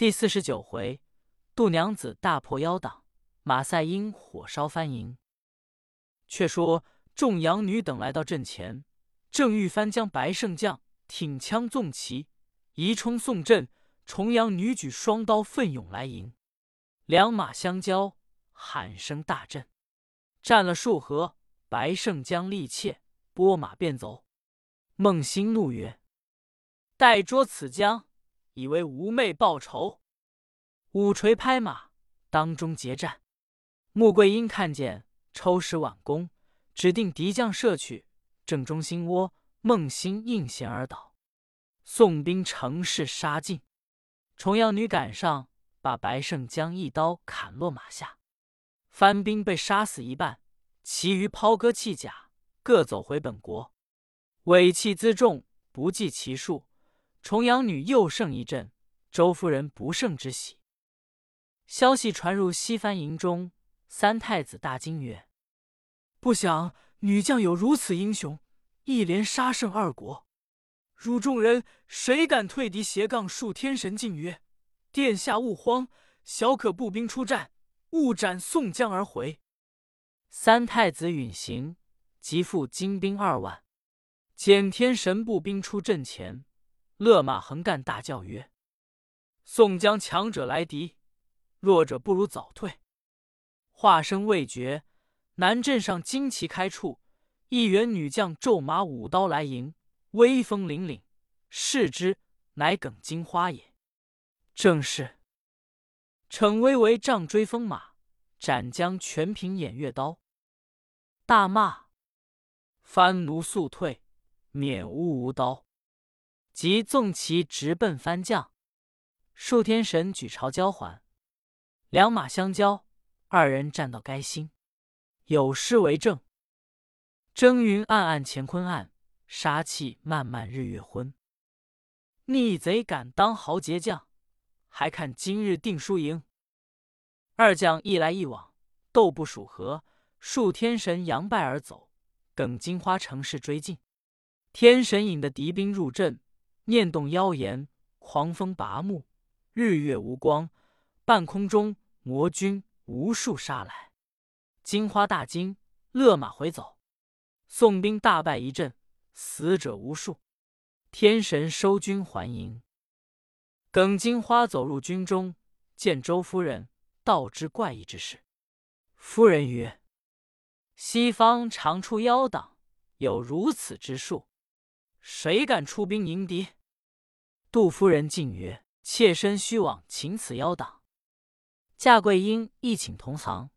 第四十九回，杜娘子大破妖党，马赛因火烧翻营。却说众养女等来到阵前，正欲翻将白胜将挺枪纵旗，移冲送阵。重阳女举双刀奋勇来迎，两马相交，喊声大震。战了数合，白胜将力怯，拨马便走。孟兴怒曰：“待捉此将，以为吾妹报仇。”五锤拍马，当中结战。穆桂英看见，抽使挽弓，指定敌将射去，正中心窝。孟兴应弦而倒，宋兵乘势杀进。重阳女赶上，把白胜将一刀砍落马下。番兵被杀死一半，其余抛戈弃甲，各走回本国。尾气辎重，不计其数。重阳女又胜一阵，周夫人不胜之喜。消息传入西番营中，三太子大惊曰：“不想女将有如此英雄，一连杀胜二国。”汝众人谁敢退敌？斜杠数天神进曰：“殿下勿慌，小可步兵出战，勿斩宋江而回。”三太子允行，即复精兵二万，减天神步兵出阵前，勒马横干，大叫曰：“宋江强者来敌，弱者不如早退。”话声未绝，南镇上旌旗开处，一员女将骤马舞刀来迎。威风凛凛，视之，乃耿金花也。正是逞威为杖追风马，斩将全凭偃月刀。大骂番奴速退，免吾无刀。即纵骑直奔番将。数天神举朝交还，两马相交，二人战到该心，有诗为证：征云暗暗乾坤暗。杀气漫漫日月昏，逆贼敢当豪杰将，还看今日定输赢。二将一来一往，斗不数合，数天神扬败而走。耿金花乘势追进，天神引的敌兵入阵，念动妖言，狂风拔木，日月无光，半空中魔军无数杀来。金花大惊，勒马回走，宋兵大败一阵。死者无数，天神收军还营。耿金花走入军中，见周夫人，道之怪异之事。夫人曰：“西方常出妖党，有如此之术，谁敢出兵迎敌？”杜夫人进曰：“妾身须往请此妖党。”夏桂英亦请同行。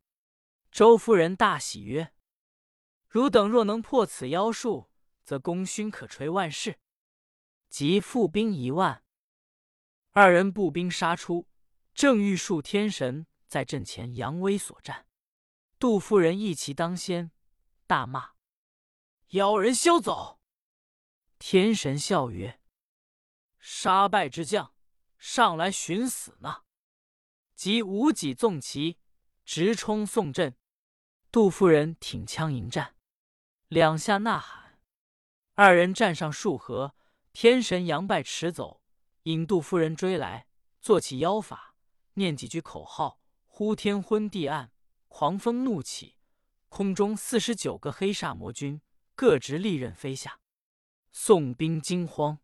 周夫人大喜曰：“汝等若能破此妖术。”则功勋可垂万世。即复兵一万，二人步兵杀出，正欲数天神在阵前扬威所战。杜夫人一骑当先，大骂：“妖人休走！”天神笑曰：“杀败之将，上来寻死呢。”即无戟纵旗，直冲宋阵。杜夫人挺枪迎战，两下呐喊。二人战上数合，天神杨拜驰走，引杜夫人追来，做起妖法，念几句口号，呼天昏地暗，狂风怒起，空中四十九个黑煞魔军各执利刃飞下，宋兵惊慌。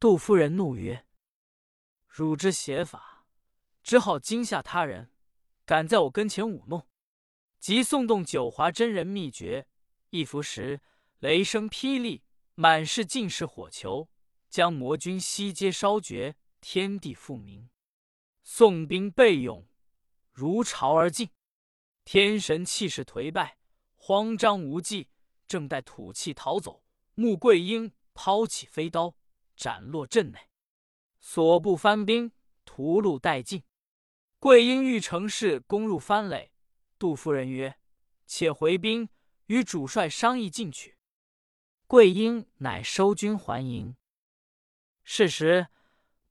杜夫人怒曰：“汝之邪法，只好惊吓他人，敢在我跟前舞弄！”即诵动九华真人秘诀，一伏时。雷声霹雳，满是尽是火球，将魔君悉皆烧绝，天地复明。宋兵备勇，如潮而进。天神气势颓败，慌张无计，正待吐气逃走，穆桂英抛起飞刀，斩落阵内。所部番兵屠戮殆尽。桂英欲乘势攻入番垒，杜夫人曰：“且回兵，与主帅商议进取。”桂英乃收军还营。是时，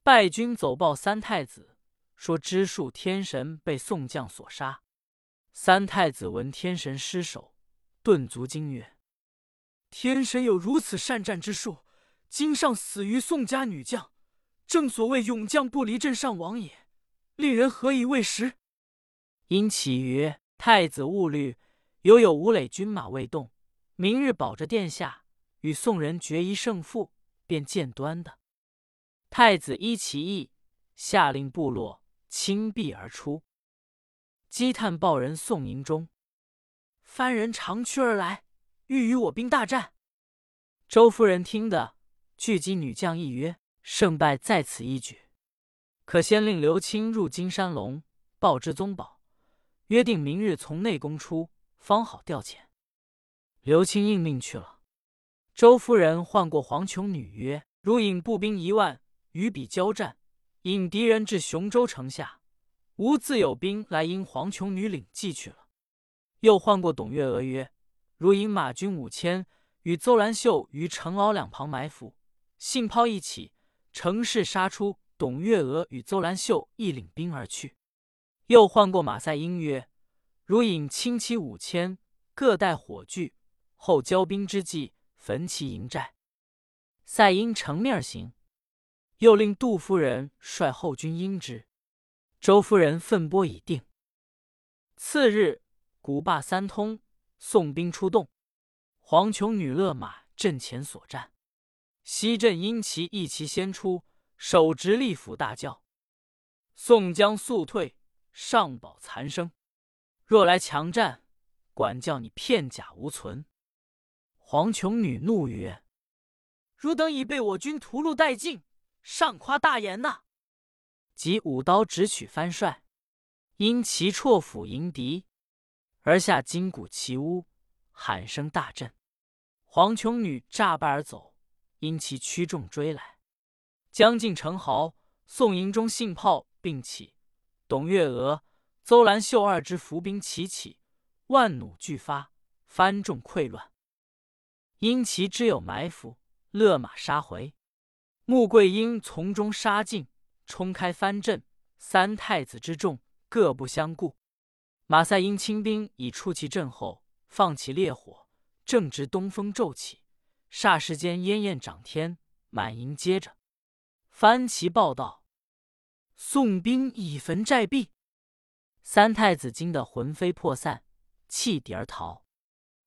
败军走报三太子，说知数天神被宋将所杀。三太子闻天神失守，顿足惊曰：“天神有如此善战之术，今上死于宋家女将，正所谓勇将不离阵上王也，令人何以为时？”殷启曰：“太子勿虑，犹有吴垒军马未动，明日保着殿下与宋人决一胜负，便见端的。”太子依其意，下令部落倾壁而出。积探报人宋营中，番人长驱而来，欲与我兵大战。周夫人听得，聚集女将一约：“胜败在此一举，可先令刘清入金山龙，报之宗保，约定明日从内宫出，方好调遣。”刘清应命去了。周夫人唤过黄琼女曰：“如引步兵一万与彼交战，引敌人至雄州城下。”吾自有兵来迎黄琼女领计去了。又唤过董月娥曰：“如引马军五千，与邹兰秀于城坳两旁埋伏，信炮一起，乘势杀出。董月娥与邹兰秀亦领兵而去。”又唤过马赛英曰：“如引轻骑五千，各带火炬，后交兵之际，焚其营寨。”赛英乘面而行。又令杜夫人率后军应之。周夫人分拨已定。次日，鼓罢三通，宋兵出动。黄琼女勒马阵前所战，西镇因其一骑先出，手执利斧大叫：“宋江速退，上保残生！若来强战，管教你片甲无存！”黄琼女怒曰：“汝等已被我军屠戮殆尽，尚夸大言呐！”即舞刀直取番帅，因其绰斧迎敌，而下金鼓齐呜，喊声大震。黄琼女诈败而走，因其驱众追来，将近城壕，宋营中信炮并起，董月娥、邹兰秀二支伏兵齐起，万弩俱发，番众溃乱。因其知有埋伏，勒马杀回。穆桂英从中杀进。冲开藩阵，三太子之众各不相顾。马赛因清兵已出其阵后，放起烈火，正值东风骤起，霎时间烟焰涨天，满营接着。番旗报道：宋兵已焚寨壁。三太子惊得魂飞魄散，弃敌而逃。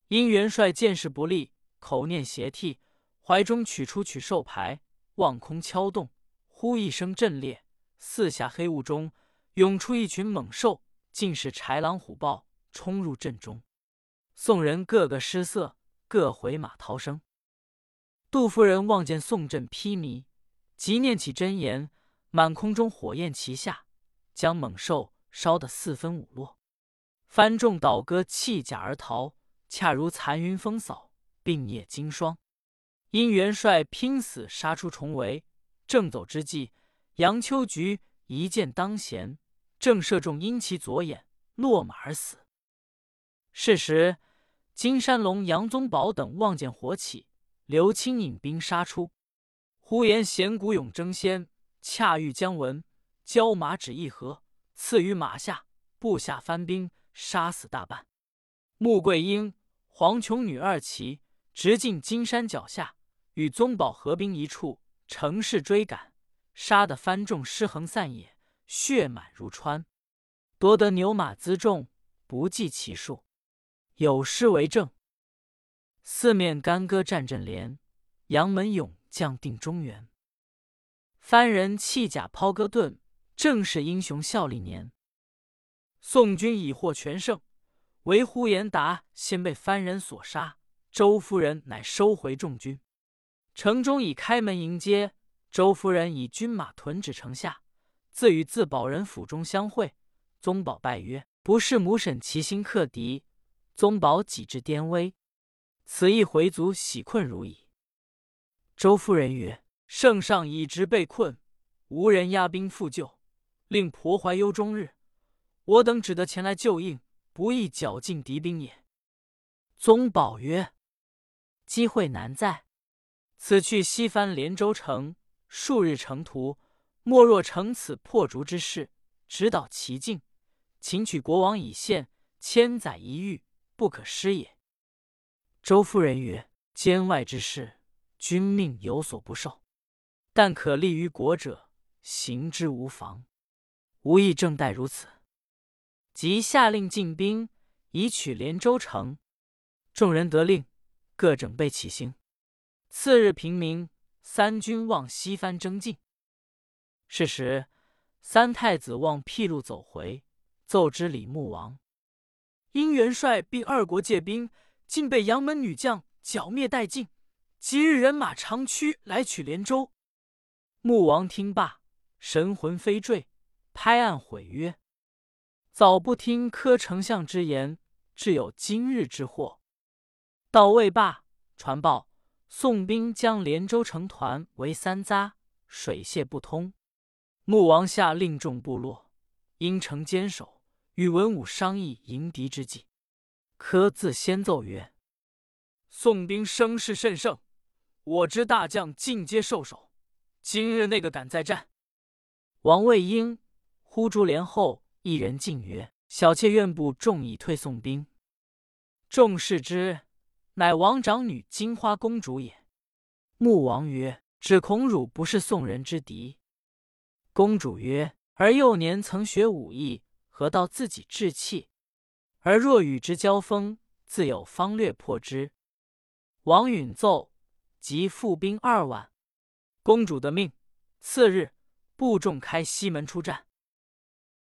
因元帅见势不利，口念邪替，怀中取出取兽牌，望空敲动。呼一声震裂，四下黑雾中涌出一群猛兽，竟是豺狼虎豹，冲入阵中。宋人个个失色，各回马逃生。杜夫人望见宋阵披靡，即念起真言，满空中火焰齐下，将猛兽烧得四分五落。番众倒戈弃甲而逃，恰如残云风扫，并夜惊霜。因元帅拼死杀出重围。正走之际，杨秋菊一箭当弦，正射中殷其左眼，落马而死。是时，金山龙杨宗保等望见火起，刘清引兵杀出。呼延贤鼓勇争先，恰遇姜文，交马只一合，刺于马下，部下翻兵，杀死大半。穆桂英、黄琼女二骑直进金山脚下，与宗保合兵一处。乘势追赶，杀得番众尸横散野，血满如川，夺得牛马辎重，不计其数。有诗为证：四面干戈战阵连，杨门勇将定中原。番人弃甲抛戈盾，正是英雄效力年。宋军已获全胜，唯呼延达先被番人所杀，周夫人乃收回众军。城中已开门迎接，周夫人以军马屯止城下，自与自保人府中相会。宗保拜曰：“不是母婶齐心克敌，宗保己至颠危，此一回族喜困如矣。”周夫人曰：“圣上已直被困，无人压兵复救，令婆怀忧终日。我等只得前来救应，不易剿尽敌兵也。”宗保曰：“机会难在。”此去西番连州城，数日程途。莫若成此破竹之势，直捣其境，擒取国王以献，千载一遇，不可失也。周夫人曰：“监外之事，君命有所不受，但可利于国者，行之无妨。吾意正待如此，即下令进兵，以取连州城。众人得令，各整备起行。次日平明，三军望西番征进。是时，三太子望僻路走回，奏知李牧王：因元帅并二国借兵，竟被杨门女将剿灭殆尽。即日人马长驱来取连州。穆王听罢，神魂飞坠，拍案毁曰：“早不听柯丞相之言，至有今日之祸。”到未罢，传报宋兵将连州城团围三匝，水泄不通。穆王下令众部落应城坚守，与文武商议迎敌之计。柯自先奏曰：“宋兵声势甚盛。”我知大将尽皆受首，今日那个敢再战？王卫英呼竹帘后一人进曰：“小妾愿部众以退宋兵。”众视之，乃王长女金花公主也。穆王曰：“只恐汝不是宋人之敌。”公主曰：“儿幼年曾学武艺，何到自己志气？而若与之交锋，自有方略破之。”王允奏。即复兵二万，公主的命。次日，部众开西门出战。